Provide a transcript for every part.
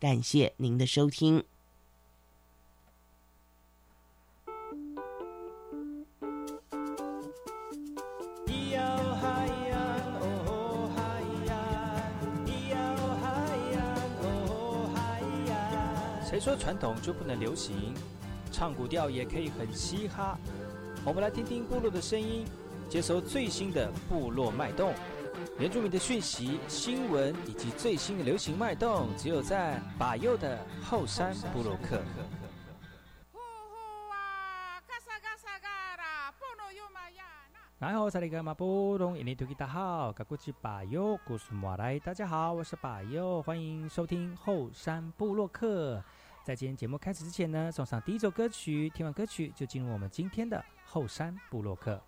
感谢您的收听。谁说传统就不能流行？唱古调也可以很嘻哈。我们来听听部落的声音，接收最新的部落脉动、原住民的讯息、新闻以及最新的流行脉动，只有在把右的后山部落克。然后萨利格马布隆印尼土吉大号，嘎古吉巴尤古苏马来，大家好，我是巴尤，欢迎收听后山部落克。在今天节目开始之前呢，送上第一首歌曲。听完歌曲，就进入我们今天的后山部落客。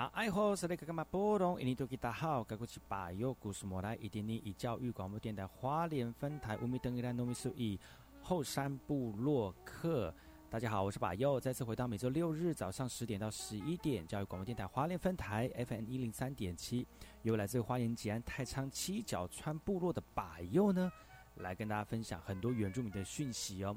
那爱好是那个干嘛波动？印尼多吉大好，该过去把右故事莫来，一点点以教育广播电台花莲分台乌米登伊兰糯米苏以后山部落客。大家好，我是把右，再次回到每周六日早上十点到十一点，教育广播电台花莲分台 FM 一零三点七，由来自花莲吉安太仓七角川部落的把右呢，来跟大家分享很多原住民的讯息哦。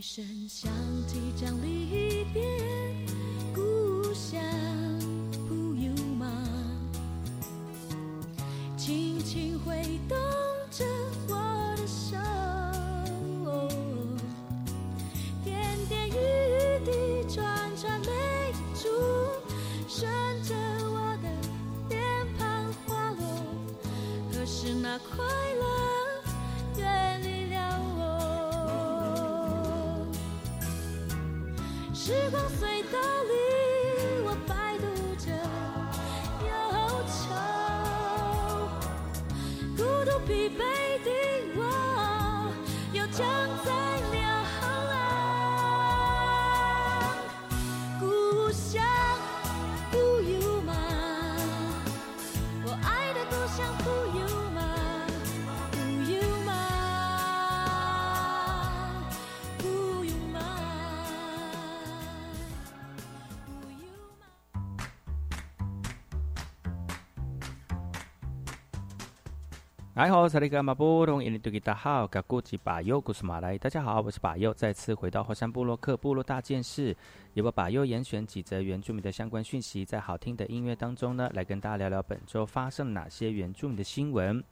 笛声响起，将离别故乡不由吗？轻轻挥动着我的手，点点雨滴串串泪珠，顺着我的脸庞滑落。可是那快时光隧哎好，萨利格马布隆，印尼多吉达好，嘎古吉巴尤古斯马来。大家好，我是巴尤，再次回到火山部落克部落大件事，由我巴尤严选几则原住民的相关讯息，在好听的音乐当中呢，来跟大家聊聊本周发生了哪些原住民的新闻。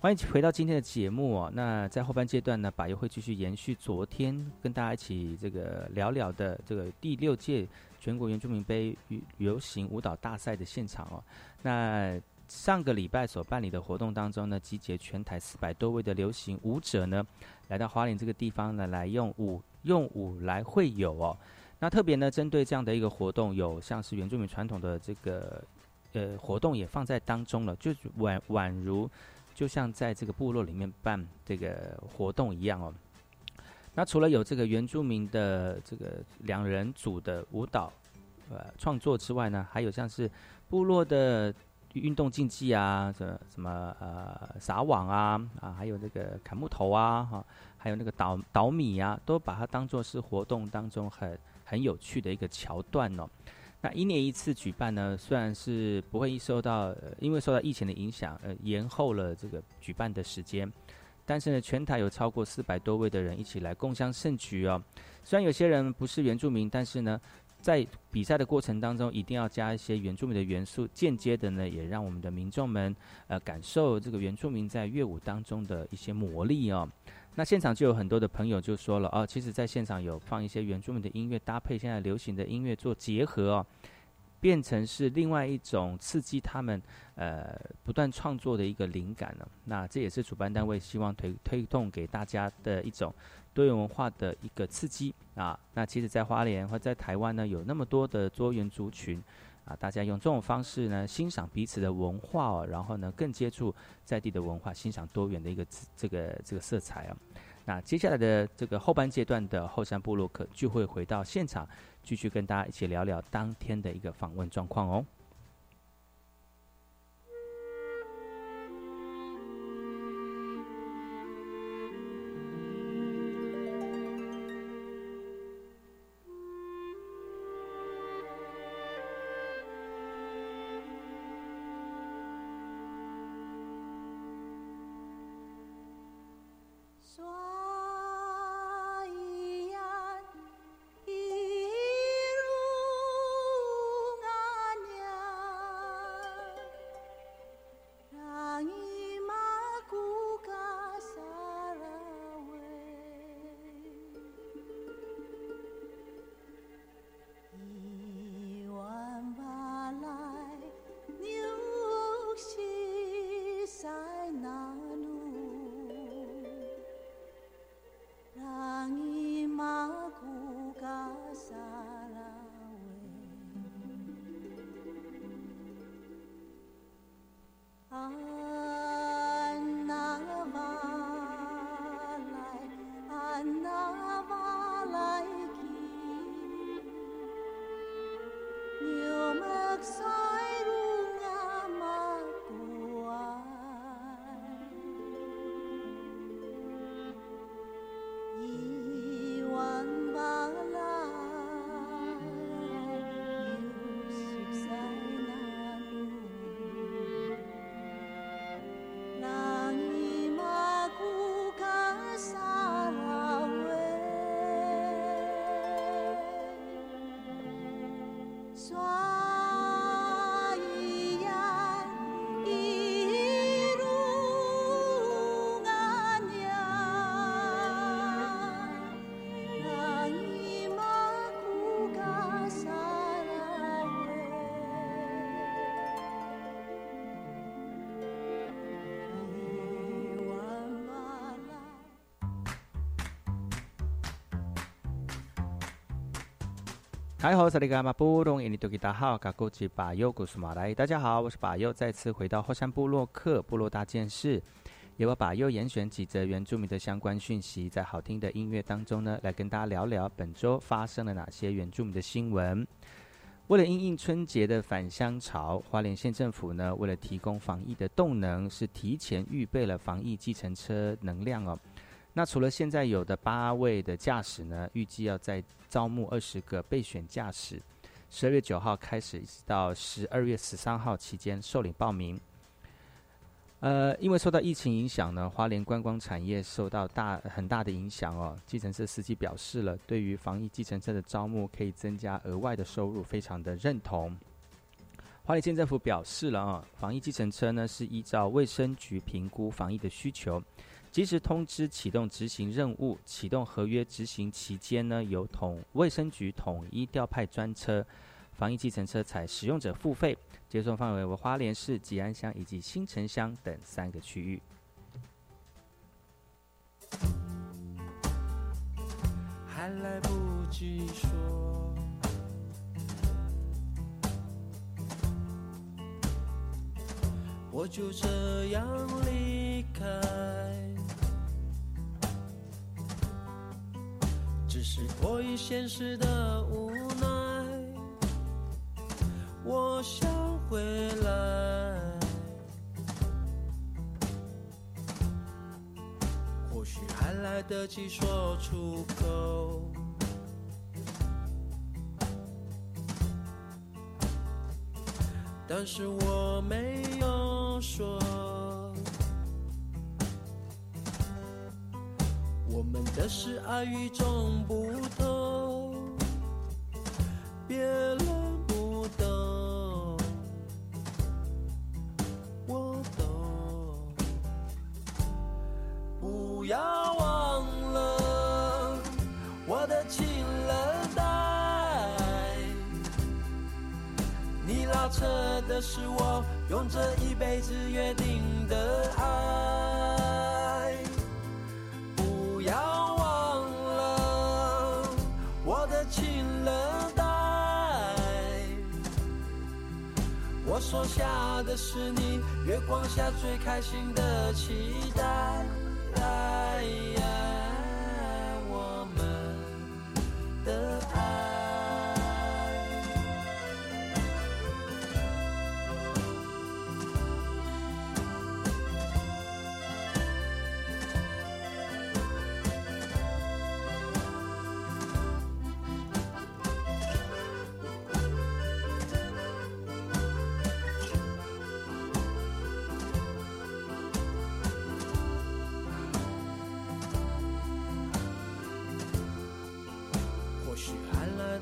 欢迎回到今天的节目哦。那在后半阶段呢，巴尤会继续延续昨天跟大家一起这个聊聊的这个第六届全国原住民杯游行舞蹈大赛的现场哦。那上个礼拜所办理的活动当中呢，集结全台四百多位的流行舞者呢，来到花莲这个地方呢，来用舞用舞来会友哦。那特别呢，针对这样的一个活动，有像是原住民传统的这个呃活动也放在当中了，就宛宛如就像在这个部落里面办这个活动一样哦。那除了有这个原住民的这个两人组的舞蹈呃创作之外呢，还有像是部落的运动竞技啊，什么什么呃撒网啊啊，还有那个砍木头啊哈、还有那个捣捣米啊，都把它当做是活动当中很很有趣的一个桥段哦。那一年一次举办呢，虽然是不会受到、呃因为受到疫情的影响，呃延后了这个举办的时间，但是呢，全台有超过四百多位的人一起来共襄盛举哦。虽然有些人不是原住民，但是呢，在比赛的过程当中，一定要加一些原住民的元素，间接的呢，也让我们的民众们呃感受这个原住民在乐舞当中的一些魔力哦。那现场就有很多的朋友就说了哦，其实在现场有放一些原住民的音乐，搭配现在流行的音乐做结合哦，变成是另外一种刺激他们呃不断创作的一个灵感呢。那这也是主办单位希望推推动给大家的一种多元文化的一个刺激啊。那其实，在花莲或在台湾呢，有那么多的多元族群啊，大家用这种方式呢，欣赏彼此的文化哦，然后呢，更接触在地的文化，欣赏多元的一个这个这个色彩啊。那接下来的这个后半阶段的后山部落可就会回到现场，继续跟大家一起聊聊当天的一个访问状况哦。说。嗨好，萨利嘎马布隆，印尼多吉达好，嘎古吉巴尤古苏马来。大家好，我是巴尤，再次回到后山部落克部落大件事，由我巴尤严选几则原住民的相关讯息，在好听的音乐当中呢，来跟大家聊聊本周发生了哪些原住民的新闻。为了应应春节的返乡潮，花莲县政府呢，为了提供防疫的动能，是提前预备了防疫计程车能量哦。那除了现在有的八位的驾驶呢，预计要在招募二十个备选驾驶，十二月九号开始，一直到十二月十三号期间受领报名。呃，因为受到疫情影响呢，花莲观光产业受到大很大的影响哦。计程车司机表示了，对于防疫计程车的招募可以增加额外的收入，非常的认同。花莲县政府表示了啊，防疫计程车呢是依照卫生局评估防疫的需求。及时通知启动执行任务，启动合约执行期间呢，由统卫生局统一调派专车，防疫计程车采使用者付费，接送范围为花莲市吉安乡以及新城乡等三个区域。还来不及说，我就这样离开。只是迫于现实的无奈，我想回来。或许还来得及说出口，但是我没有说。们的是爱与众不同，别人不懂，我懂。不要忘了我的情人带，你拉扯的是我用这一辈子约定的爱。说下的是你月光下最开心的期待。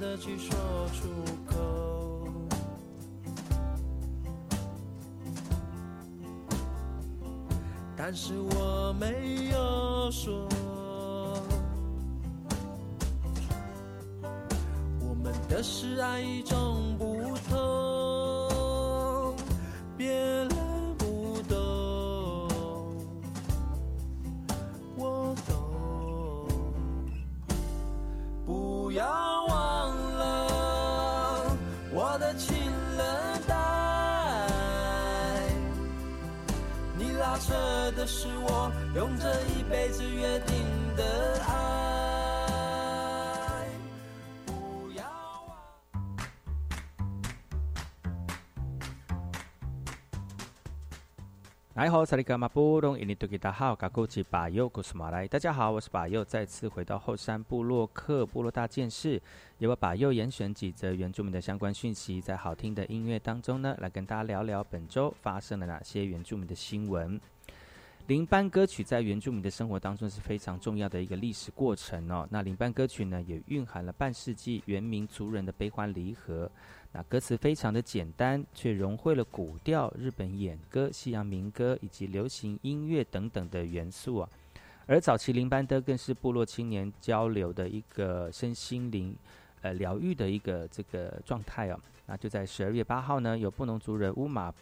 还来得及说出口，但是我没有说。我们的是爱与众不同，别来好，萨利嘎马布隆，印尼多吉达好，嘎古吉巴尤古斯马来。大家好，我是巴尤，再次回到后山部落克部落大件事，由我巴尤严选几则原住民的相关讯息，在好听的音乐当中呢，来跟大家聊聊本周发生了哪些原住民的新闻。林班歌曲在原住民的生活当中是非常重要的一个历史过程哦。那林班歌曲呢，也蕴含了半世纪原民族人的悲欢离合。那歌词非常的简单，却融汇了古调、日本演歌、西洋民歌以及流行音乐等等的元素啊。而早期林班德更是部落青年交流的一个身心灵呃疗愈的一个这个状态啊。那就在十二月八号呢，有布农族人乌马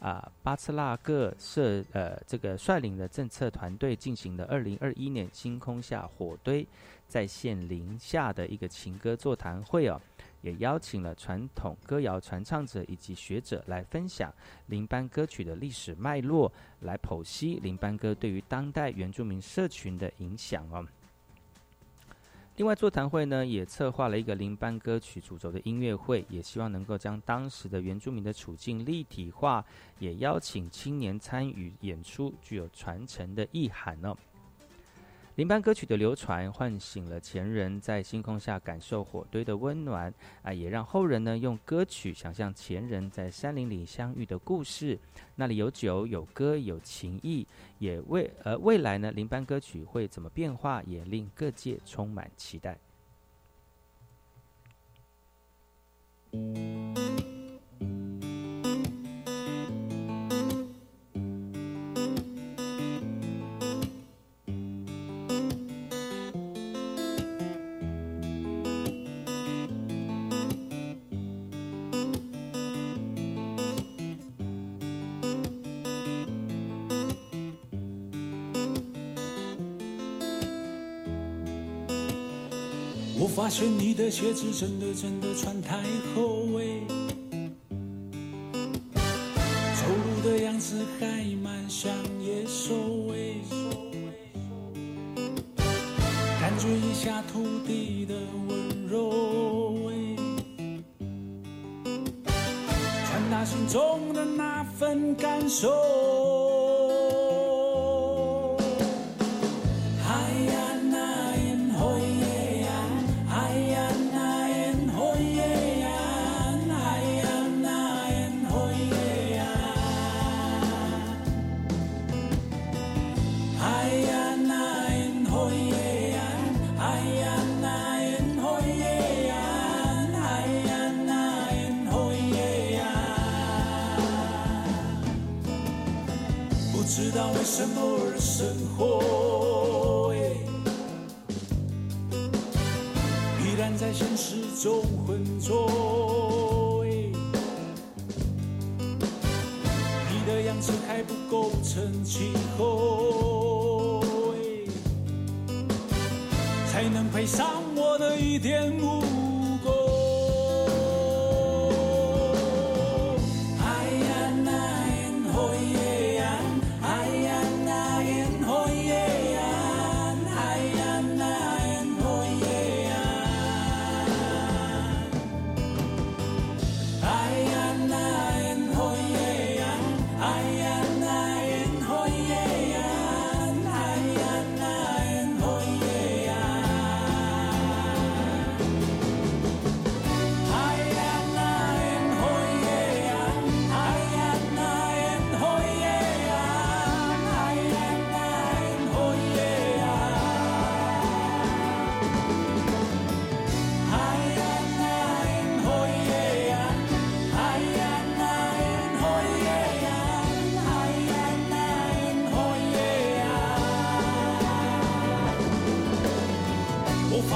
啊巴茨拉各社呃这个率领的政策团队进行了二零二一年星空下火堆在线林下的一个情歌座谈会哦，也邀请了传统歌谣传唱者以及学者来分享林班歌曲的历史脉络，来剖析林班歌对于当代原住民社群的影响哦。另外，座谈会呢也策划了一个林班歌曲主轴的音乐会，也希望能够将当时的原住民的处境立体化，也邀请青年参与演出，具有传承的意涵呢。林班歌曲的流传，唤醒了前人在星空下感受火堆的温暖啊，也让后人呢用歌曲想象前人在山林里相遇的故事。那里有酒，有歌，有情谊，也未呃未来呢林班歌曲会怎么变化，也令各界充满期待。现你的鞋子真的真的穿太厚哎，走路的样子还蛮像野兽哎，感觉一下土地的温柔哎，传达心中的那份感受。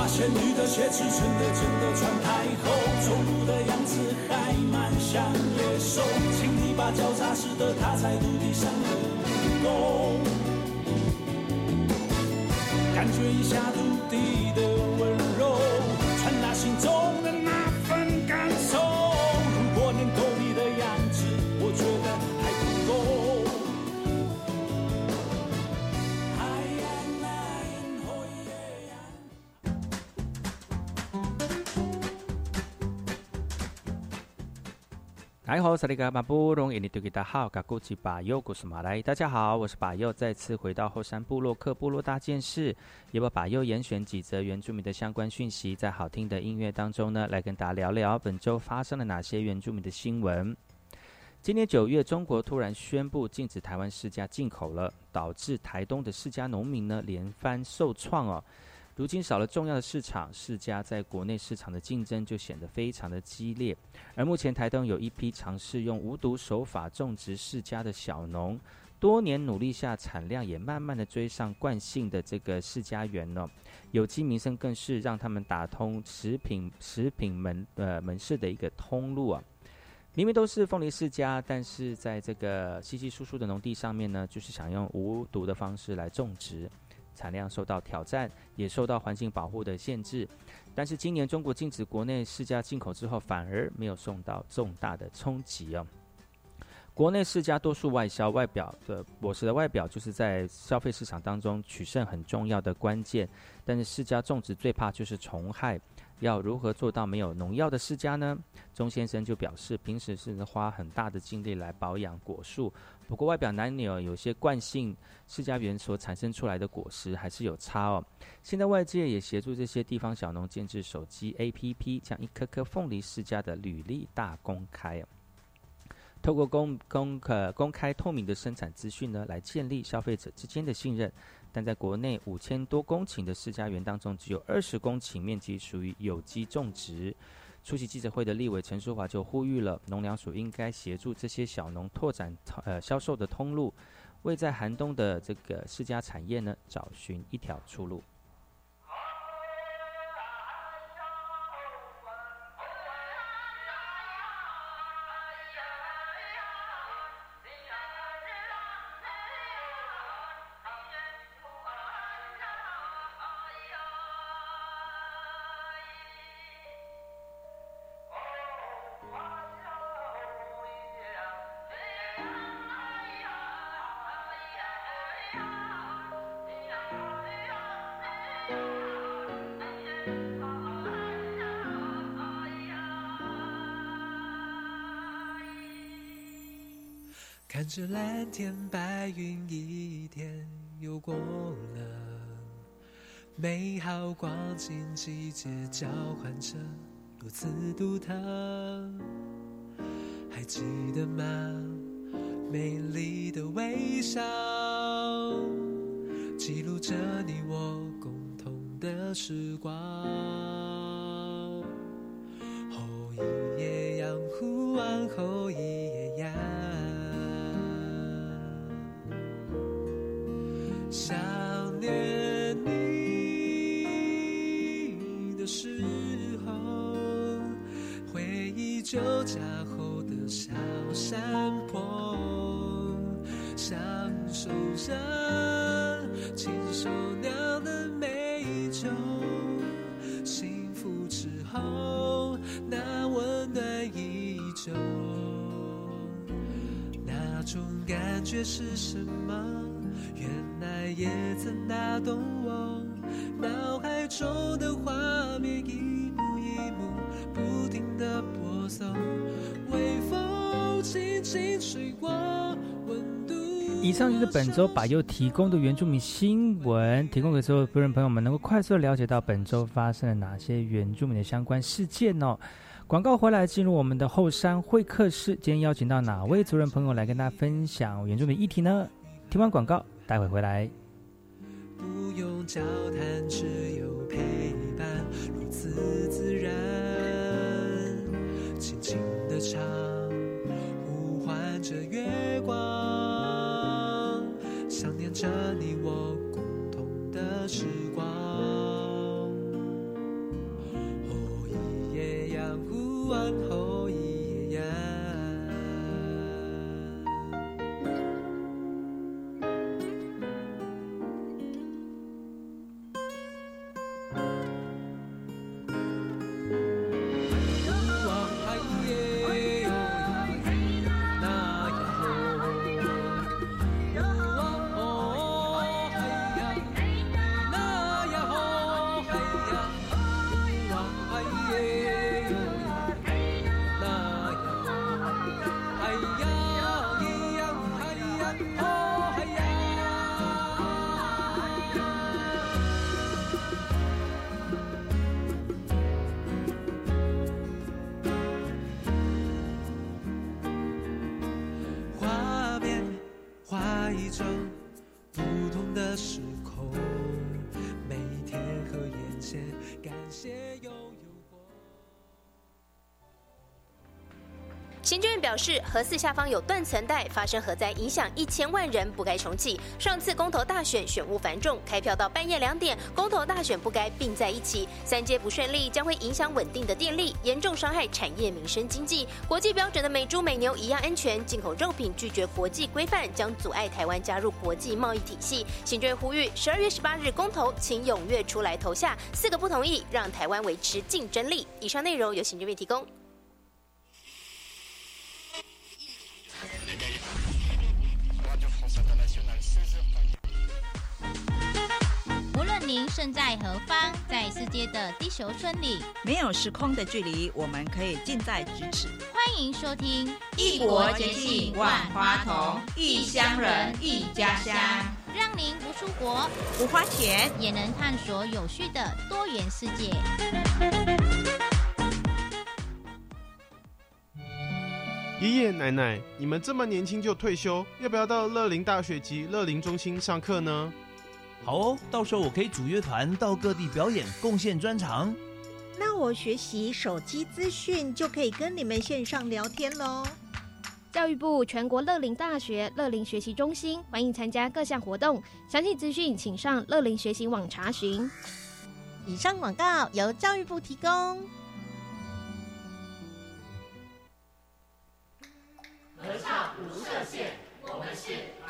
那些女的鞋子真的真的穿太厚，走路的样子还蛮像野兽。请你把脚踏实的踏在土地上的，感觉一下土地的大家好，大家好，我是巴佑，再次回到后山部落克部落大件事，也把巴佑严选几则原住民的相关讯息，在好听的音乐当中呢，来跟大家聊聊本周发生了哪些原住民的新闻。今年九月，中国突然宣布禁止台湾释迦进口了，导致台东的释迦农民呢连番受创哦。如今少了重要的市场，世家在国内市场的竞争就显得非常的激烈。而目前台东有一批尝试用无毒手法种植世家的小农，多年努力下，产量也慢慢的追上惯性的这个世家园呢。有机民生更是让他们打通食品食品门呃门市的一个通路啊。明明都是凤梨世家，但是在这个稀稀疏疏的农地上面呢，就是想用无毒的方式来种植。产量受到挑战，也受到环境保护的限制。但是今年中国禁止国内释迦进口之后，反而没有受到重大的冲击哦。国内世家多数外销，外表的果实的外表就是在消费市场当中取胜很重要的关键。但是世家种植最怕就是虫害。要如何做到没有农药的世家呢？钟先生就表示，平时是花很大的精力来保养果树，不过外表难免有些惯性，世家园所产生出来的果实还是有差哦。现在外界也协助这些地方小农建制手机 APP，将一颗颗凤梨世家的履历大公开。透过公公可公开透明的生产资讯呢，来建立消费者之间的信任。但在国内五千多公顷的私家园当中，只有二十公顷面积属于有机种植。出席记者会的立委陈淑华就呼吁了，农粮署应该协助这些小农拓展呃销售的通路，为在寒冬的这个私家产业呢找寻一条出路。看着蓝天白云，一天又过了，美好光景季节交换着，如此独特。还记得吗？美丽的微笑，记录着你我共同的时光。觉是什么？原来也曾打动我，脑海中的画面一幕一幕不停的播送，微风轻轻吹过，温度。以上就是本周百优提供的原住民新闻，提供给所有夫人朋友们，能够快速了解到本周发生了哪些原住民的相关事件哦。广告回来，进入我们的后山会客室，今天邀请到哪位族人朋友来跟大家分享原住民议题呢？听完广告。待会回来。不用交谈，只有陪伴，如此自然。轻轻的唱，呼唤着月光，想念着你我共同的时光。阳湖行政院表示，核四下方有断层带，发生核灾影响一千万人，不该重启。上次公投大选选务繁重，开票到半夜两点，公投大选不该并在一起。三阶不顺利，将会影响稳定的电力，严重伤害产业、民生、经济。国际标准的美猪美牛一样安全，进口肉品拒绝国际规范，将阻碍台湾加入国际贸易体系。行政院呼吁，十二月十八日公投，请踊跃出来投下。四个不同意，让台湾维持竞争力。以上内容由行政院提供。身在何方，在世界的地球村里，没有时空的距离，我们可以近在咫尺。欢迎收听《异国接近万花筒，异乡人异家乡》，让您不出国不花钱也能探索有趣的多元世界。爷爷奶奶，你们这么年轻就退休，要不要到乐龄大学及乐龄中心上课呢？好哦，到时候我可以组乐团到各地表演，贡献专长。那我学习手机资讯就可以跟你们线上聊天喽。教育部全国乐龄大学乐龄学习中心欢迎参加各项活动，详细资讯请上乐龄学习网查询。以上广告由教育部提供。合唱无设限，我们是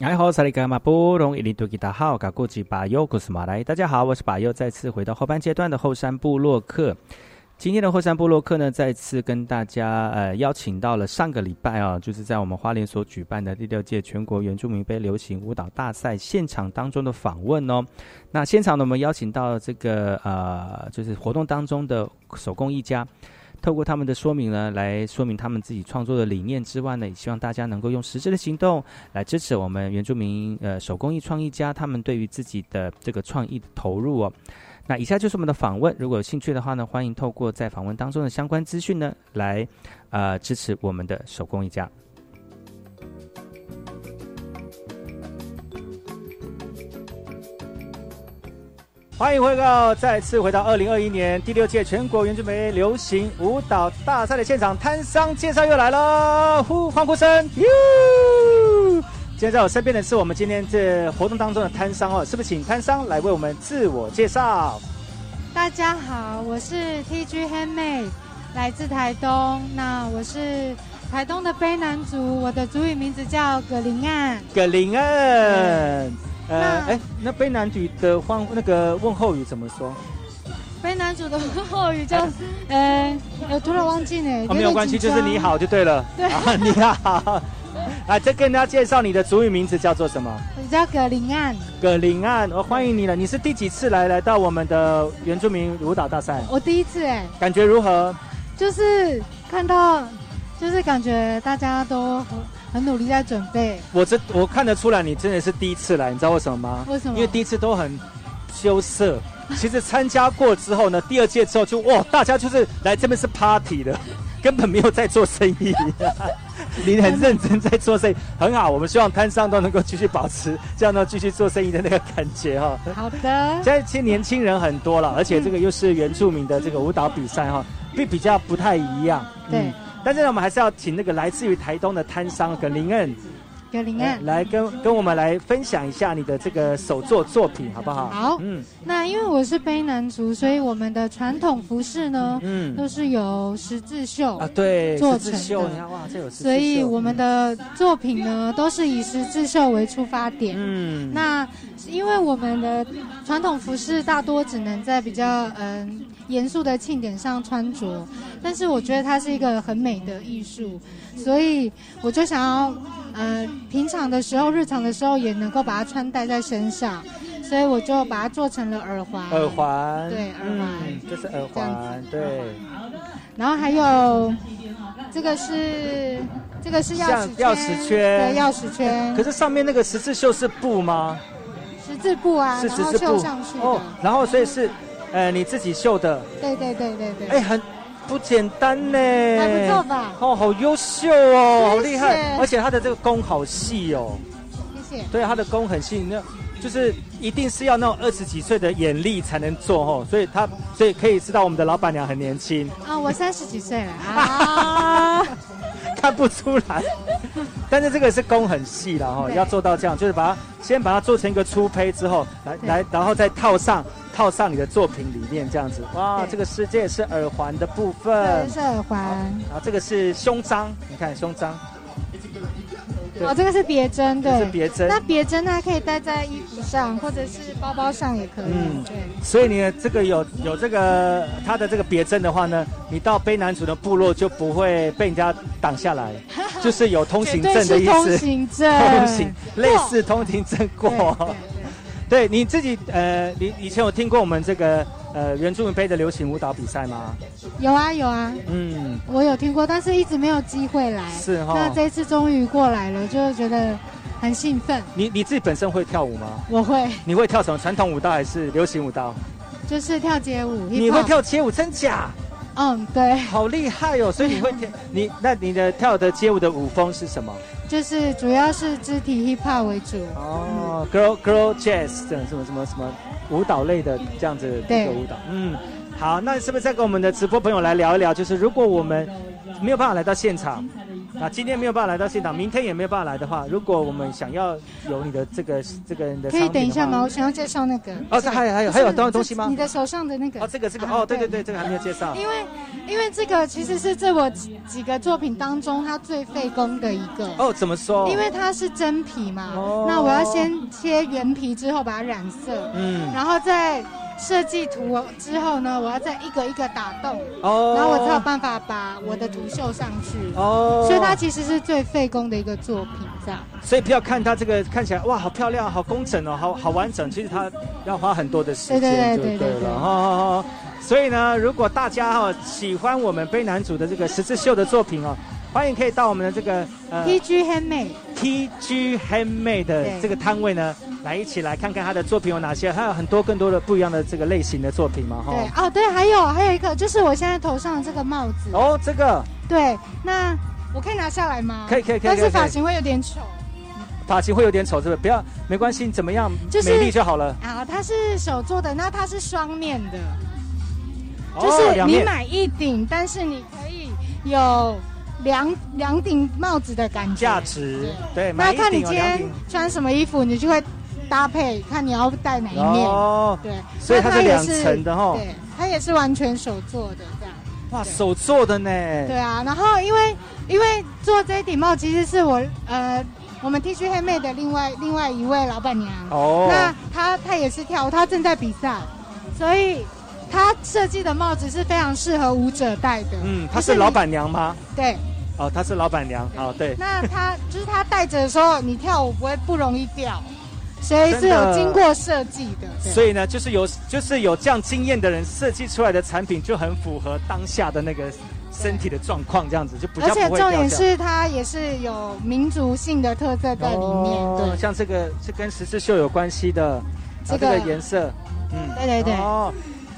哎好，萨利伽马布隆伊林多吉达好，嘎古吉巴尤古斯马来，大家好，我是巴尤，再次回到后半阶段的后山部落客。今天的后山部落客呢，再次跟大家呃邀请到了上个礼拜啊，就是在我们花莲所举办的第六届全国原住民杯流行舞蹈大赛现场当中的访问哦。那现场呢，我们邀请到这个呃，就是活动当中的手工艺家。透过他们的说明呢，来说明他们自己创作的理念之外呢，也希望大家能够用实质的行动来支持我们原住民呃手工艺创意家他们对于自己的这个创意的投入哦。那以下就是我们的访问，如果有兴趣的话呢，欢迎透过在访问当中的相关资讯呢，来呃支持我们的手工艺家。欢迎回到，再次回到二零二一年第六届全国原住民流行舞蹈大赛的现场，摊商介绍又来了，呼欢呼声，哟！今天在我身边的是我们今天这活动当中的摊商哦，是不是请摊商来为我们自我介绍？大家好，我是 TG Handmade，来自台东。那我是台东的卑南族，我的族语名字叫葛林岸。葛林岸。呃，哎，那卑南语的欢那个问候语怎么说？卑南族的问候语叫，呃，我突然忘记呢。没有关系，就是你好就对了。对，你好。啊，再跟大家介绍你的族语名字叫做什么？我叫葛林岸。葛林岸，我欢迎你了。你是第几次来来到我们的原住民舞蹈大赛？我第一次哎。感觉如何？就是看到，就是感觉大家都。很努力在准备，我这我看得出来，你真的是第一次来，你知道为什么吗？为什么？因为第一次都很羞涩，其实参加过之后呢，第二届之后就哇，大家就是来这边是 party 的，根本没有在做生意。你很认真在做生意，很好，我们希望摊商都能够继续保持 这样呢，继续做生意的那个感觉哈。好的。现在其实年轻人很多了，而且这个又是原住民的这个舞蹈比赛哈，比比较不太一样。对。但是呢，我们还是要请那个来自于台东的摊商葛林恩，来跟跟我们来分享一下你的这个手作作品，好不好？好，嗯，那因为我是卑南族，所以我们的传统服饰呢，嗯都是由十字绣啊，对，做成十字绣，你的。看哇，这有十字绣，所以我们的作品呢，都是以十字绣为出发点。嗯，那因为我们的传统服饰大多只能在比较嗯严肃的庆典上穿着，但是我觉得它是一个很美的艺术，所以我就想要呃平常的时候、日常的时候也能够把它穿戴在身上，所以我就把它做成了耳环。耳环，对耳环嗯，这是耳环，对，然后还有这个是这个是钥匙圈，钥匙圈，对钥匙圈，可是上面那个十字绣是布吗？十字布啊，是然后十字布绣上去的。哦，然后所以是，呃，你自己绣的，对对对对对。哎，很不简单呢，还不错吧？哦，好优秀哦，好厉害，而且他的这个弓好细哦，谢谢。对，他的弓很细，那就是一定是要那种二十几岁的眼力才能做哦，所以他所以可以知道我们的老板娘很年轻，啊，我三十几岁了。啊。看不出来，但是这个是工很细的哈，要做到这样，就是把它先把它做成一个粗胚之后，来来，然后再套上套上你的作品里面这样子。哇，这个世界是耳环的部分。这，，是耳环。然后这个是胸章，你看胸章，对哦，这个是别针，对，是别针那别针它可以戴在衣服上，或者是包包上也可以。嗯对。所以你的这个有有这个它的这个别针的话呢，你到卑南族的部落就不会被人家挡下来，就是有通行证的意思通思。行证通行类似通行证过。对你自己呃，你以前有听过我们这个呃原住民杯的流行舞蹈比赛吗？有啊有啊，嗯，我有听过，但是一直没有机会来。是哈那这次终于过来了，就觉得很兴奋。你你自己本身会跳舞吗？我会，你会跳什么传统舞蹈还是流行舞蹈？就是跳街舞。你会跳街舞，真假？嗯，对，好厉害哦！所以你会跳你那你的跳的街舞的舞风是什么？就是主要是肢体 hip hop 为主。哦，girl girl jazz 这种什么什么什么舞蹈类的这样子的一个舞蹈。嗯，好，那是不是再跟我们的直播朋友来聊一聊？就是如果我们没有办法来到现场，啊，今天没有办法来到现场，明天也没有办法来的话，如果我们想要有你的这个这个你的可以等一下吗？我想要介绍那个。哦，这还有还有还有东东西吗你？的手上的那个。哦，这个这个哦，对对对，这个还没有介绍。因为因为这个其实是这我几几个作品当中它最费工的一个。哦，怎么说？因为它是真皮嘛，哦那我要先切原皮之后把它染色，嗯然后再设计图之后呢，我要再一个一个打洞，哦然后我才有办法把我的图绣上去。哦所以它其实是最费工的一个作品，这样。所以不要看它这个看起来哇，好漂亮，好工整哦，好好完整。其实它要花很多的时间，对对对就对对。哈。所以呢，如果大家哈、喜欢我们卑南主的这个十字绣的作品哦，欢迎可以到我们的这个呃 TG Handmade TG Handmade 的对这个摊位呢，来一起来看看他的作品有哪些，还有很多更多的不一样的这个类型的作品嘛哈。对哦，对，还有还有一个就是我现在头上的这个帽子。哦，这个对，那我可以拿下来吗？可以可以可以可以可以但是发型会有点丑。发型会有点丑，是不是？不要，没关系，怎么样，就是美丽就好了。啊，它是手做的，那它是双面的，哦就是你买一顶，但是你可以有两两顶帽子的感觉。价值对，那看你今天穿什么衣服，你就会搭配，看你要戴哪一面。哦对，所以它是两层的哦对，它也是完全手做的这样。哇，手做的呢。对啊，然后因为因为做这一顶帽其实是我呃我们 T 恤黑妹的另外另外一位老板娘。哦那她她也是跳舞，她正在比赛，所以她设计的帽子是非常适合舞者戴的。嗯，她是老板娘吗？对。哦，她是老板娘。哦，对。那他就是他戴着的时候，你跳舞不会不容易掉，所以是有经过设计的。对所以呢，就是有就是有这样经验的人设计出来的产品，就很符合当下的那个身体的状况，这样子就比较而且。重点是它也是有民族性的特色在里面。哦对，像这个是跟十字绣有关系的，这个颜色，嗯，对对对哦，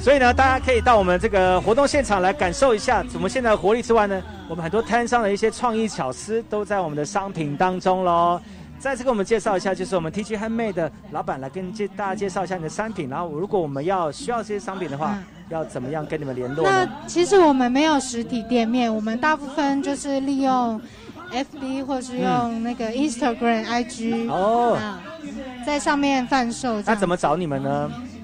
所以呢，大家可以到我们这个活动现场来感受一下我们现在的活力之外呢，我们很多摊商的一些创意巧思都在我们的商品当中喽。再次给我们介绍一下，就是我们 TG Handmade 的老板来跟介大家介绍一下你的商品，然后如果我们要需要这些商品的话，要怎么样跟你们联络那？其实我们没有实体店面，我们大部分就是利用 FB 或是用那个 Instagram、IG 哦啊，在上面贩售。那怎么找你们呢嗯，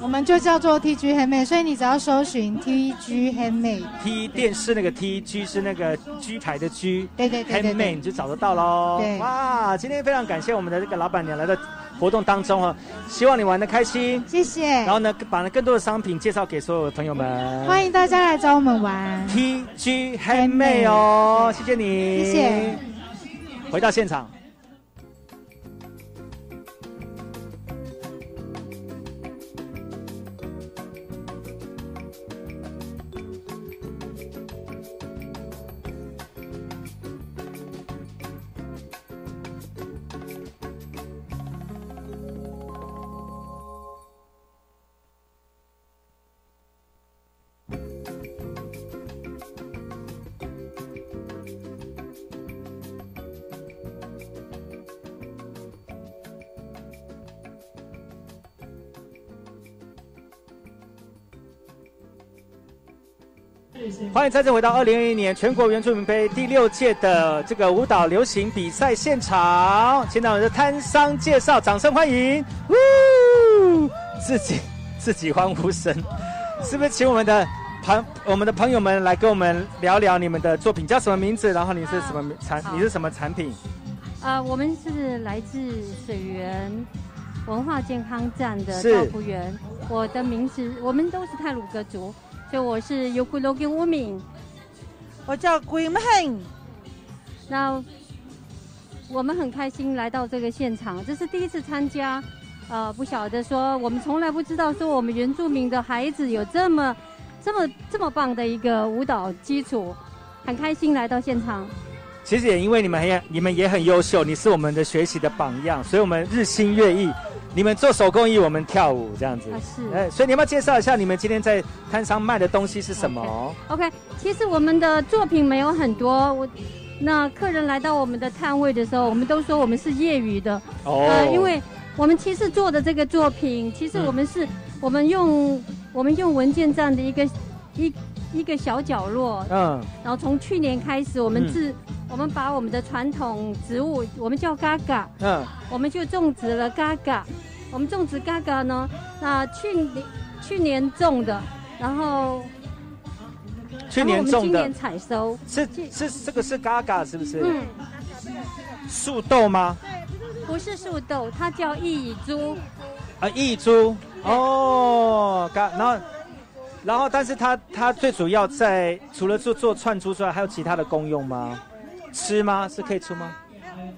我们就叫做 TG Handmade，所以你只要搜寻 TG Handmade，？T 电视那个 T，G 是那个 G 牌的 G，，对对对对 Handmade 你就找得到喽。对哇，今天非常感谢我们的这个老板娘来到活动当中哈，希望你玩的开心。谢谢。然后呢，把更多的商品介绍给所有的朋友们。欢迎大家来找我们玩。TG Handmade 哦，谢谢你，谢谢。回到现场。欢迎再次回到二零二一年全国原住民杯第六届的这个舞蹈流行比赛现场。现在我们的摊商介绍，掌声欢迎！呜，自己自己欢呼声，是不是？请我们的朋我们的朋友们来跟我们聊聊你们的作品叫什么名字？然后你是什么产？你是什么产品？呃，我们是来自水源文化健康站的是照服员。我的名字，我们都是泰鲁格族，所以我是 Yukulogin Woman。我叫 Man。那我们很开心来到这个现场，这是第一次参加。呃，不晓得说，我们从来不知道说我们原住民的孩子有这么、这么、这么棒的一个舞蹈基础，很开心来到现场。其实也因为你们很你们也很优秀，你是我们的学习的榜样，所以我们日新月异。你们做手工艺，我们跳舞这样子。啊是。哎，所以你要不要介绍一下你们今天在摊上卖的东西是什么？OK，其实我们的作品没有很多，我那客人来到我们的摊位的时候，我们都说我们是业余的，哦。呃，因为我们其实做的这个作品，其实我们是、我们用我们用文件这样的一个一一个小角落，嗯然后从去年开始，我们嗯自、我们把我们的传统植物，我们叫嘎嘎，嗯，我们就种植了嘎嘎。我们种植嘎嘎呢，那去年去年种的，然后去年今年采收，是是这个是嘎嘎是不是？嗯，树豆吗？不是树豆，它叫异株。啊，异株哦，嘎，然后然后，但是它它最主要在除了做做串珠之外，还有其他的功用吗？吃吗？是可以吃吗？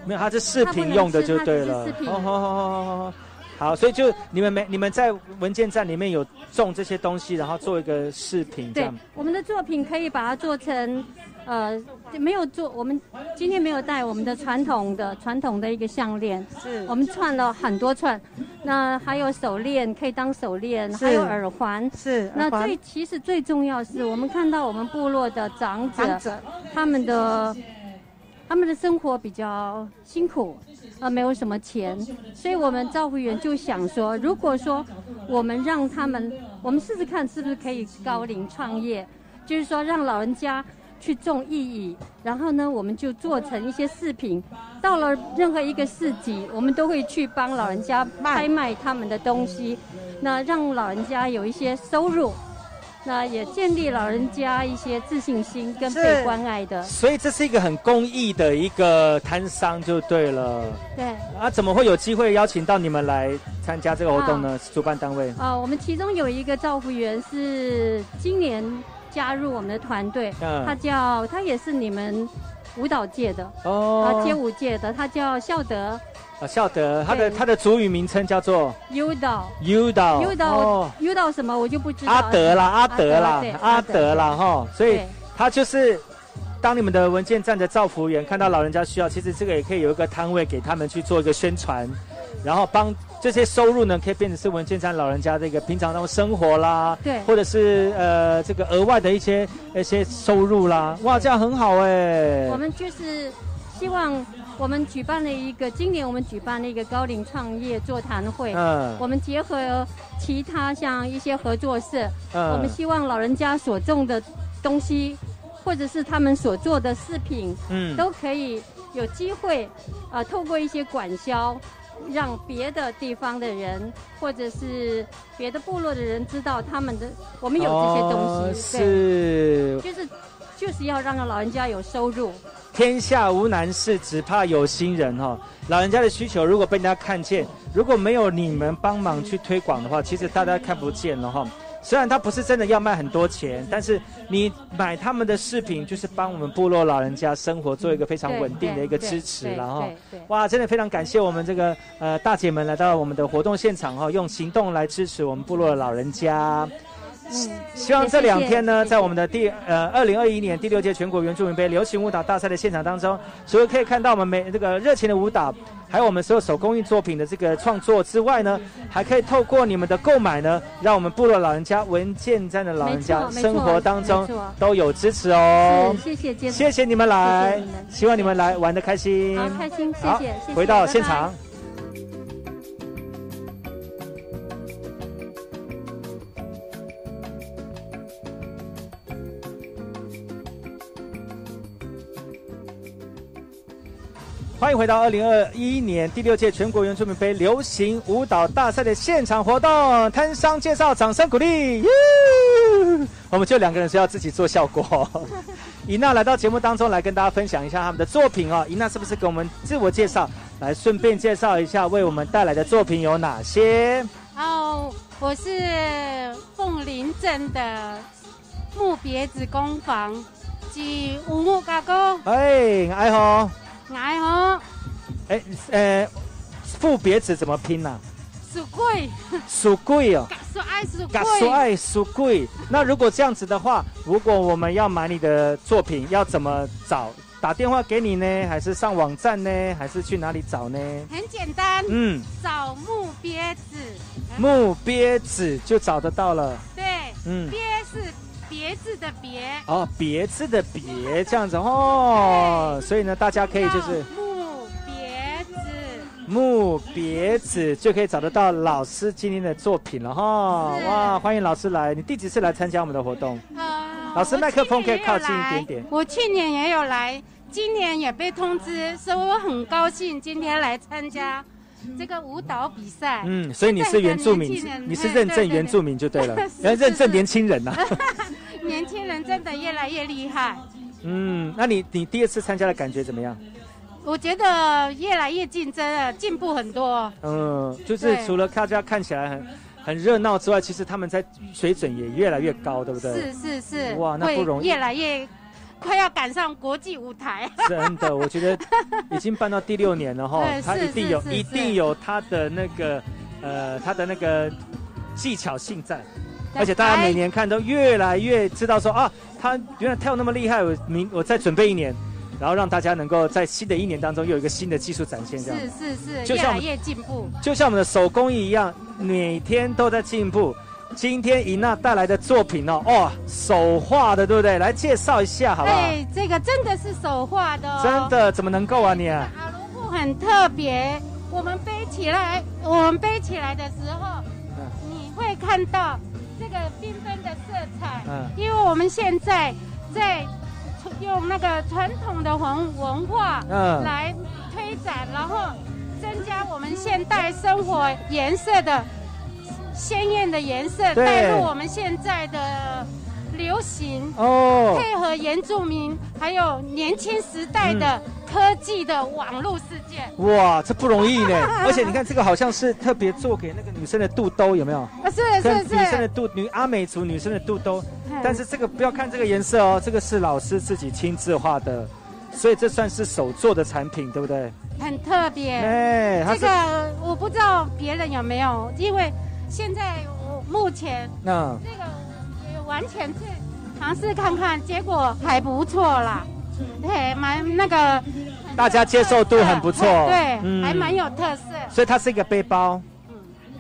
没有，它是饰品用的就对了。好好好好好好。好，所以就你们没你们在文件站里面有种这些东西，然后做一个饰品这对样。，我们的作品可以把它做成，呃，没有做，我们今天没有带我们的传统的传统的一个项链，是我们串了很多串，那还有手链可以当手链，还有耳环，是那耳环最其实最重要是我们看到我们部落的长者，长者他们的他们的生活比较辛苦，呃，没有什么钱，所以我们照顾员就想说，如果说我们让他们，我们试试看是不是可以高龄创业，就是说让老人家去种意义，然后呢，我们就做成一些饰品，到了任何一个市集，我们都会去帮老人家拍卖他们的东西，那让老人家有一些收入。那也建立老人家一些自信心跟被关爱的，所以这是一个很公益的一个摊商就对了。对。啊，怎么会有机会邀请到你们来参加这个活动呢？主办单位。啊、我们其中有一个照护员是今年加入我们的团队，嗯他叫他也是你们舞蹈界的哦啊街舞界的，他叫孝德啊，孝德，他的他的主语名称叫做优导。优导。优导哦，优导什么我就不知道。阿德啦，阿德啦，阿德啦，哈，所以他就是当你们的文件站的造福员，看到老人家需要，其实这个也可以有一个摊位给他们去做一个宣传，然后帮这些收入呢，可以变成是文件山老人家的一个平常那种生活啦，对或者是呃这个额外的一些一些收入啦，哇，这样很好哎。我们就是希望我们举办了一个，今年我们举办了一个高龄创业座谈会。嗯我们结合其他像一些合作社，嗯我们希望老人家所种的东西，或者是他们所做的饰品，嗯都可以有机会，呃，透过一些管销，让别的地方的人或者是别的部落的人知道他们的我们有这些东哦西，是，就是就是要让老人家有收入。天下无难事，只怕有心人哈、老人家的需求如果被人家看见，如果没有你们帮忙去推广的话，其实大家看不见了哈、虽然他不是真的要卖很多钱，但是你买他们的饰品，就是帮我们部落老人家生活做一个非常稳定的一个支持然后。哇，真的非常感谢我们这个呃大姐们来到我们的活动现场哈、用行动来支持我们部落的老人家。希望这两天呢，在我们的第呃二零二一年第六届全国原住民杯流行舞蹈大赛的现场当中，除了可以看到我们每这个热情的舞蹈，还有我们所有手工艺作品的这个创作之外呢，还可以透过你们的购买呢，让我们部落老人家文件站的老人家生活当中都有支持哦。谢谢谢谢你们来，希望你们来玩的开心。好开心谢谢回到现场。欢迎回到二零二一年第六届全国原住民杯流行舞蹈大赛的现场活动，摊商介绍，掌声鼓励。我们就两个人是要自己做效果。伊娜来到节目当中来跟大家分享一下他们的作品哦。伊娜是不是给我们自我介绍，来顺便介绍一下为我们带来的作品有哪些？哦，我是凤林镇的木别子工坊及五木加工，哎，哎吼，爱哦，哎呃，副别子怎么拼呢、属贵，属贵哦。属爱属嘎说，爱属贵。那如果这样子的话，如果我们要买你的作品，要怎么找？打电话给你呢，还是上网站呢，还是去哪里找呢？很简单，嗯，找木鳖子，木鳖子就找得到了。对，嗯。鳖是别字的别，哦，别字的别这样子哦，所以呢，大家可以就是木别子，木别子就可以找得到老师今天的作品了哈。哇，欢迎老师来，你第几次来参加我们的活动？呃，老师麦克风可以靠近一点点。我去年也有来，今年也被通知，所以我很高兴今天来参加这个舞蹈比赛。嗯，所以你是原住民你是认证原住民就对了，是要认证年轻人呐、年轻人真的越来越厉害，嗯，那你你第二次参加的感觉怎么样？我觉得越来越竞争了，进步很多。嗯，就是除了大家看起来很很热闹之外，其实他们在水准也越来越高，对不对？是是是，哇那不容易越来越快要赶上国际舞台。真的，我觉得已经办到第六年了哈，他一定有一定有他的那个呃他的那个技巧性在，而且大家每年看都越来越知道说啊，他原来跳那么厉害，我明我再准备一年，然后让大家能够在新的一年当中又有一个新的技术展现，这样是是是，就像越来越进步。就像我们的手工艺一样，每天都在进步。今天尹娜带来的作品哦，哦，手画的，对不对？来介绍一下好不好？对，这个真的是手画的哦。真的怎么能够啊你啊？很特别。我们背起来，我们背起来的时候，你会看到这个缤纷的色彩。嗯因为我们现在在用那个传统的文文化嗯来推展，然后增加我们现代生活颜色的鲜艳的颜色，对带入我们现在的流行哦配合原住民还有年轻时代的科技的网络世界。哇，这不容易呢！而且你看这个好像是特别做给那个女生的肚兜，有没有？啊，是跟是是，女生的肚女阿美族女生的肚兜嗯，但是这个不要看这个颜色哦，这个是老师自己亲自画的，所以这算是手做的产品，对不对？很特别。哎这个我不知道别人有没有，因为现在我目前那这个也完全是尝试看看，结果还不错啦。对，蛮那个，大家接受度很不错，对，嗯还蛮有特色。所以它是一个背包，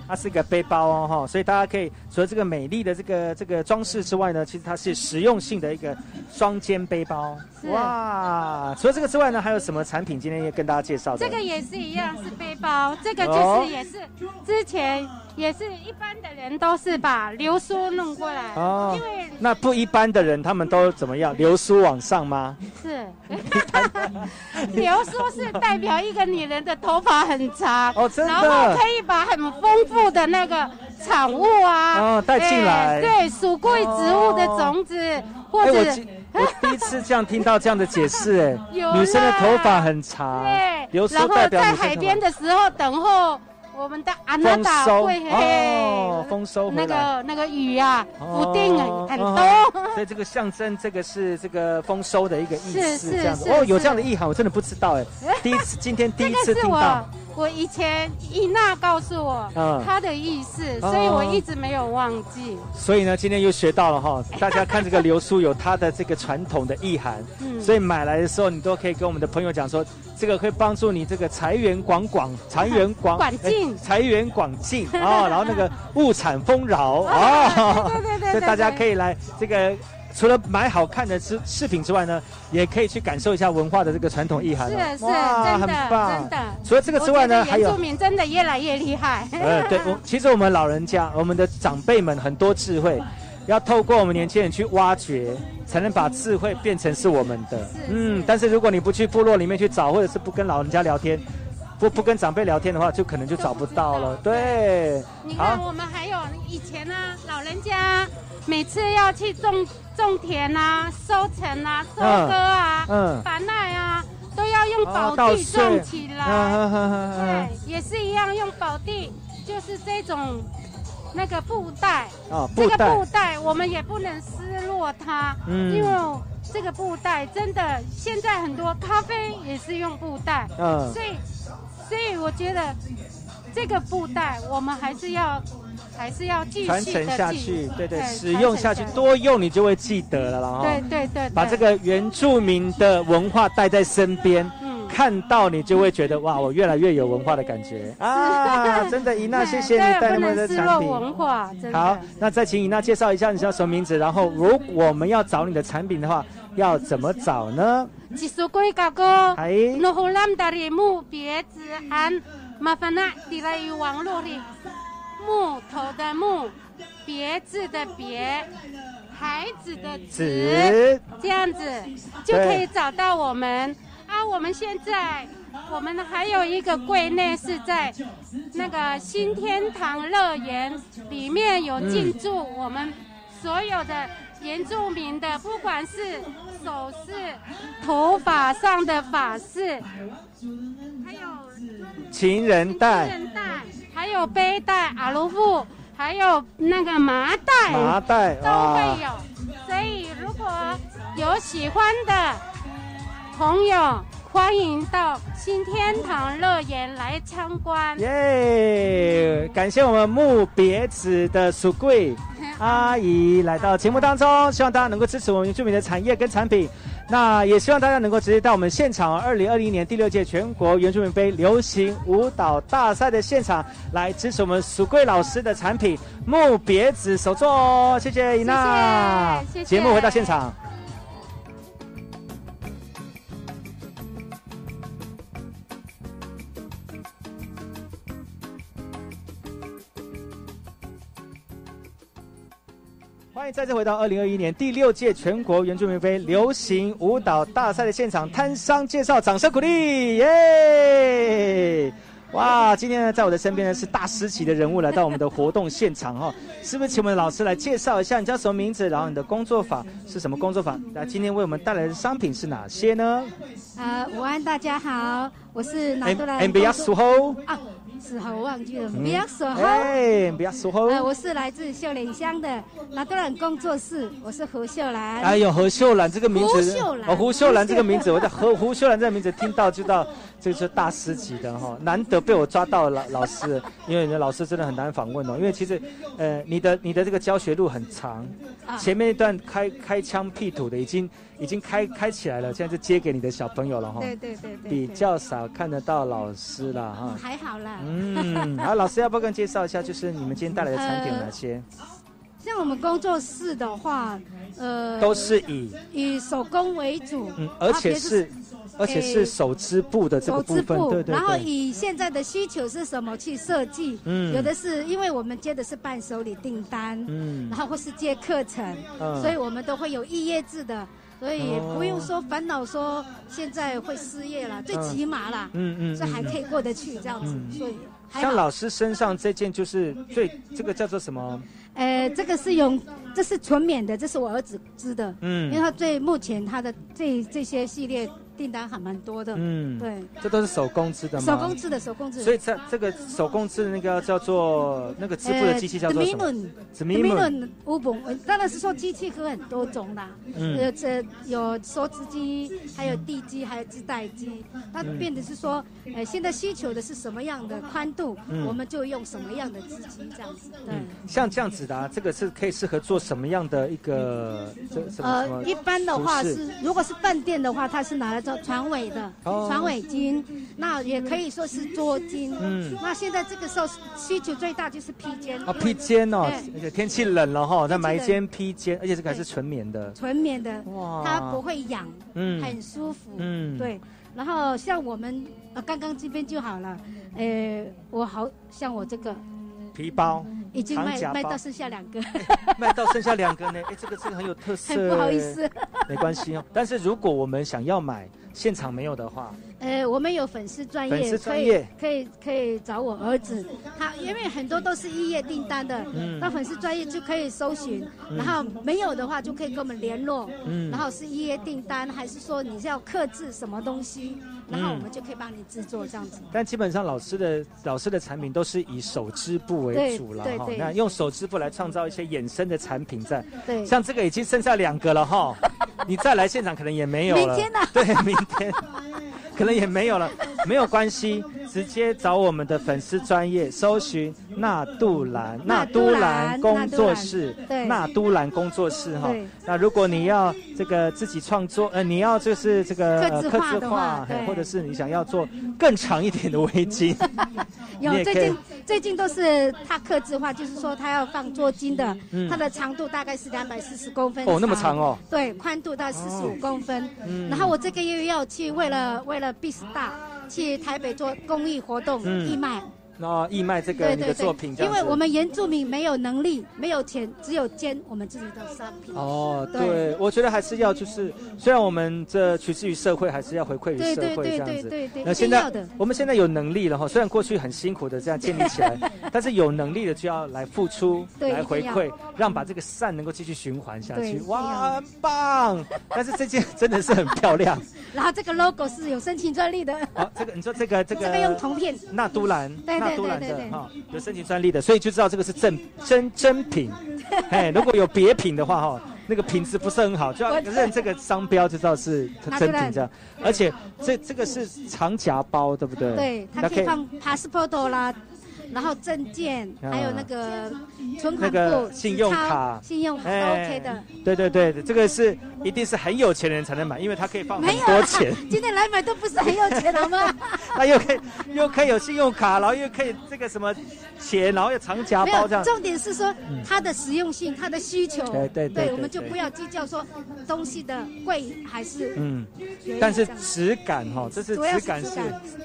它是一个背包哦哈，所以大家可以除了这个美丽的这个这个装饰之外呢，其实它是实用性的一个双肩背包。哇，除了这个之外呢，还有什么产品今天要跟大家介绍的？这个也是一样，是背包。这个就哦是也是之前也是一般的人都是把流苏弄过来，哦因为那不一般的人，他们都怎么样？流苏往上吗？是。流苏是代表一个女人的头发很长，哦真的。然后可以把很丰富的那个产物啊，哦带进来。哎对，属贵植物的种子，或者今 我第一次这样听到这样的解释，哎，女生的头发很长，对，流苏然后代表在海边的时候等候我们的阿娜达会哦，嘿，丰收那。个那个雨啊，不定很多。所以这个象征这个是这个丰收的一个意思，这样子哦，有这样的意涵，我真的不知道哎，第一次今天第一次听到，我以前伊娜告诉我嗯她的意思，所以我一直没有忘记。所以呢，今天又学到了哈，大家看这个流苏有它的这个传统的意涵，嗯所以买来的时候你都可以跟我们的朋友讲说，这个会帮助你这个财源广广，财源广广进财源广进啊，然后那个物产丰饶啊，对对对对所以大家可以来这个。除了买好看的饰饰品之外呢，也可以去感受一下文化的这个传统意涵、哦。是是，哇真的很棒真的。除了这个之外呢，还有原住民真的越来越厉害。呃，对，我 其实我们老人家，我们的长辈们很多智慧，要透过我们年轻人去挖掘，才能把智慧变成是我们的。嗯，但是如果你不去部落里面去找，或者是不跟老人家聊天，不不跟长辈聊天的话，就可能就找不到了。对，你看，我们还有以前呢、老人家每次要去种种田啊、收成啊、收割啊、嗯。把奈啊，都要用哦宝地种起来。对，也是一样用宝地，就是这种那个布袋。哦这个布袋。布袋我们也不能失落它，嗯。因为这个布袋真的现在很多咖啡也是用布袋，嗯。所以所以我觉得这个布袋我们还是要还是要继续传承下去，对对，对使用下去，多用你就会记得了啦。哈对对对，把这个原住民的文化带在身边，嗯看到你就会觉得哇，我越来越有文化的感觉 啊！真的，伊娜，谢谢你带来我们的不能失落产品。文化，好，那再请伊娜介绍一下你叫什么名字，然后如果我们要找你的产品的话，要怎么找呢？技术贵高哥，哎诺胡兰达的木别子安，麻烦那地来于网络里，木头的木，别字的别，孩子的子子，这样子就可以找到我们。啊，我们现在我们还有一个柜内是在那个新天堂乐园里面有进驻我们所有的原住民的，不管是首饰、头发上的发饰，还有情人带、人带，还有背带、阿罗布，还有那个麻袋，麻袋都会有。所以如果有喜欢的朋友，欢迎到新天堂乐园来参观。耶！感谢我们木别子的属贵阿姨来到节目当中，希望大家能够支持我们原住民的产业跟产品。那也希望大家能够直接到我们现场，二零二零年第六届全国原住民杯流行舞蹈大赛的现场来支持我们蜀贵老师的产品木别子手作哦。谢谢伊娜，谢谢节目回到现场。迎再次回到二零二一年第六届全国原住民杯流行舞蹈大赛的现场，摊商介绍，掌声鼓励，耶！哇，今天呢，在我的身边呢是大师级的人物来 到我们的活动现场哈、哦，是不是请我们的老师来介绍一下你叫什么名字，然后你的工作坊是什么工作坊？那今天为我们带来的商品是哪些呢？呃，午安，大家好，我是拿杜来。是好，我忘记了，嗯比亚苏后。哎，比亚苏后。呃，我是来自秀岭乡的拿多兰工作室，我是何秀兰。哎呦，何秀兰这个名字，胡秀兰哦，胡秀兰这个名字，我叫何胡秀兰这个名字，听到就知道这个是大师级的哈、难得被我抓到老老师，因为你的老师真的很难访问哦，因为其实，呃，你的你的这个教学路很长，啊前面一段开开枪辟土的已经已经开开起来了，现在就接给你的小朋友了哈、对对对对比较少看得到老师了哈。还好啦。嗯，好，老师要不要跟介绍一下，就是你们今天带来的产品有哪些？像我们工作室的话，呃，都是以以手工为主，嗯，而且是而且是手织布的这个部分，对对然后以现在的需求是什么去设计？嗯，有的是因为我们接的是伴手礼订单，嗯，然后或是接课程，嗯，所以我们都会有预约制的。所以不用说烦恼，说现在会失业了，最起码啦，嗯嗯，这还可以过得去这样子。所以像老师身上这件就是最这个叫做什么？呃，这个是用，这是纯棉的，这是我儿子织的，嗯，因为他最目前他的这这些系列。订单还蛮多的，嗯，对，这都是手工织的吗？手工织的，手工织。所以这这个手工织的那个叫做那个织布的机器叫做什么？怎么？米伦乌本，当然是说机器可很多种啦，呃，这有梭织机，还有地机，还有织带机。那变的是说，呃，现在需求的是什么样的宽度，我们就用什么样的织机这样子。对，像这样子的，啊，这个是可以适合做什么样的一个？呃，一般的话是，如果是饭店的话，它是拿来。船尾的船尾巾，那也可以说是桌巾。嗯，那现在这个时候需求最大就是披肩。哦，披肩哦，而且天气冷了哈，再买一件披肩，而且这个还是纯棉的。纯棉的，哇，它不会痒，嗯，很舒服，嗯，对。然后像我们呃刚刚这边就好了，呃，我好像我这个皮包。已经卖卖到剩下两个，卖到剩下两个呢。哎，这个这个很有特色。不好意思，没关系哦。但是如果我们想要买，现场没有的话，呃，我们有粉丝专业，可以可以可以找我儿子。他因为很多都是一页订单的，那粉丝专业就可以搜寻。然后没有的话，就可以跟我们联络。嗯，然后是一页订单，还是说你是要刻制什么东西？然后我们就可以帮你制作这样子。但基本上老师的老师的产品都是以手织布为主了哈。那用手织布来创造一些衍生的产品在。对。像这个已经剩下两个了哈，你再来现场可能也没有了。明天呢？对，明天可能也没有了，没有关系。直接找我们的粉丝专业搜寻纳杜兰纳都兰工作室，纳都兰工作室哈。那如果你要这个自己创作，呃，你要就是这个刻字化，或者是你想要做更长一点的围巾，有最近最近都是他刻字化，就是说他要放桌巾的，它的长度大概是两百四十公分哦，那么长哦。对，宽度到四十五公分。然后我这个月要去为了为了 B Star。去台北做公益活动义卖。那义卖这个你的作品，因为我们原住民没有能力、没有钱，只有捐我们自己的商品。哦，对，我觉得还是要就是，虽然我们这取之于社会，还是要回馈于社会这样子。那现在我们现在有能力了哈，虽然过去很辛苦的这样建立起来，但是有能力的就要来付出、来回馈，让把这个善能够继续循环下去。哇，很棒！但是这件真的是很漂亮。然后这个 logo 是有申请专利的。好，这个你说这个这个。这个用铜片。纳都兰。对。都兰的哈，有申请专利的，所以就知道这个是正真真品。哎，如果有别品的话哈，那个品质不是很好，就要认这个商标就知道是真品这样。而且这这个是长夹包，对不对？对，它可以放 passport 啦。然后证件，还有那个存款簿、信用卡、信用卡 OK 的。对对对，这个是一定是很有钱人才能买，因为他可以放很多钱。今天来买都不是很有钱好吗？那又可以又可以有信用卡，然后又可以这个什么钱，然后又长夹包这样。重点是说它的实用性，它的需求。对对对。对，我们就不要计较说东西的贵还是嗯，但是质感哈，这是质感是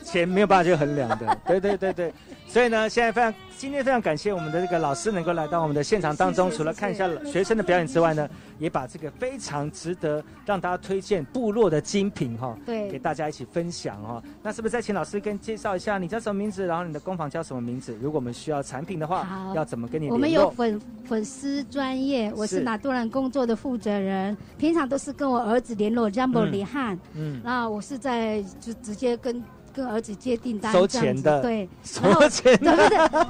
钱没有办法去衡量的。对对对对。所以呢，现在非常今天非常感谢我们的这个老师能够来到我们的现场当中，除了看一下学生的表演之外呢，也把这个非常值得让大家推荐部落的精品哈，对，给大家一起分享哈。那是不是再请老师跟介绍一下你叫什么名字，然后你的工坊叫什么名字？如果我们需要产品的话，要怎么跟你？我们有粉粉丝专业，我是拿多兰工作的负责人，平常都是跟我儿子联络，Jumbo 李汉，嗯，那我是在就直接跟。跟儿子接订单，收钱的，对，收钱的，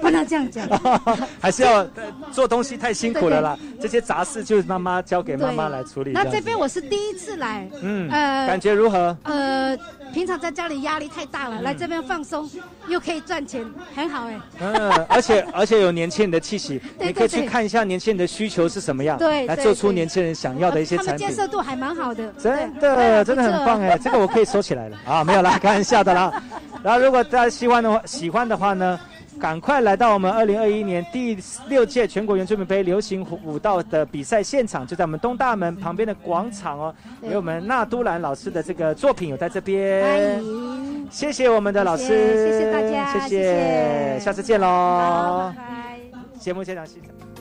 不能这样讲，还是要做东西太辛苦了啦。这些杂事就是妈妈交给妈妈来处理。那这边我是第一次来，嗯，呃，感觉如何？呃，平常在家里压力太大了，来这边放松，又可以赚钱，很好哎。嗯，而且而且有年轻人的气息，你可以去看一下年轻人的需求是什么样，对，来做出年轻人想要的一些产品。他们接受度还蛮好的，真的真的很棒哎，这个我可以收起来了啊，没有啦。玩笑的啦，然后如果大家喜欢的话，喜欢的话呢，赶快来到我们二零二一年第六届全国原住民杯流行舞蹈的比赛现场，就在我们东大门旁边的广场哦。有我们纳都兰老师的这个作品有在这边，欢迎，谢谢我们的老师，谢谢大家，谢谢，下次见喽，好，拜拜。节目现场现场。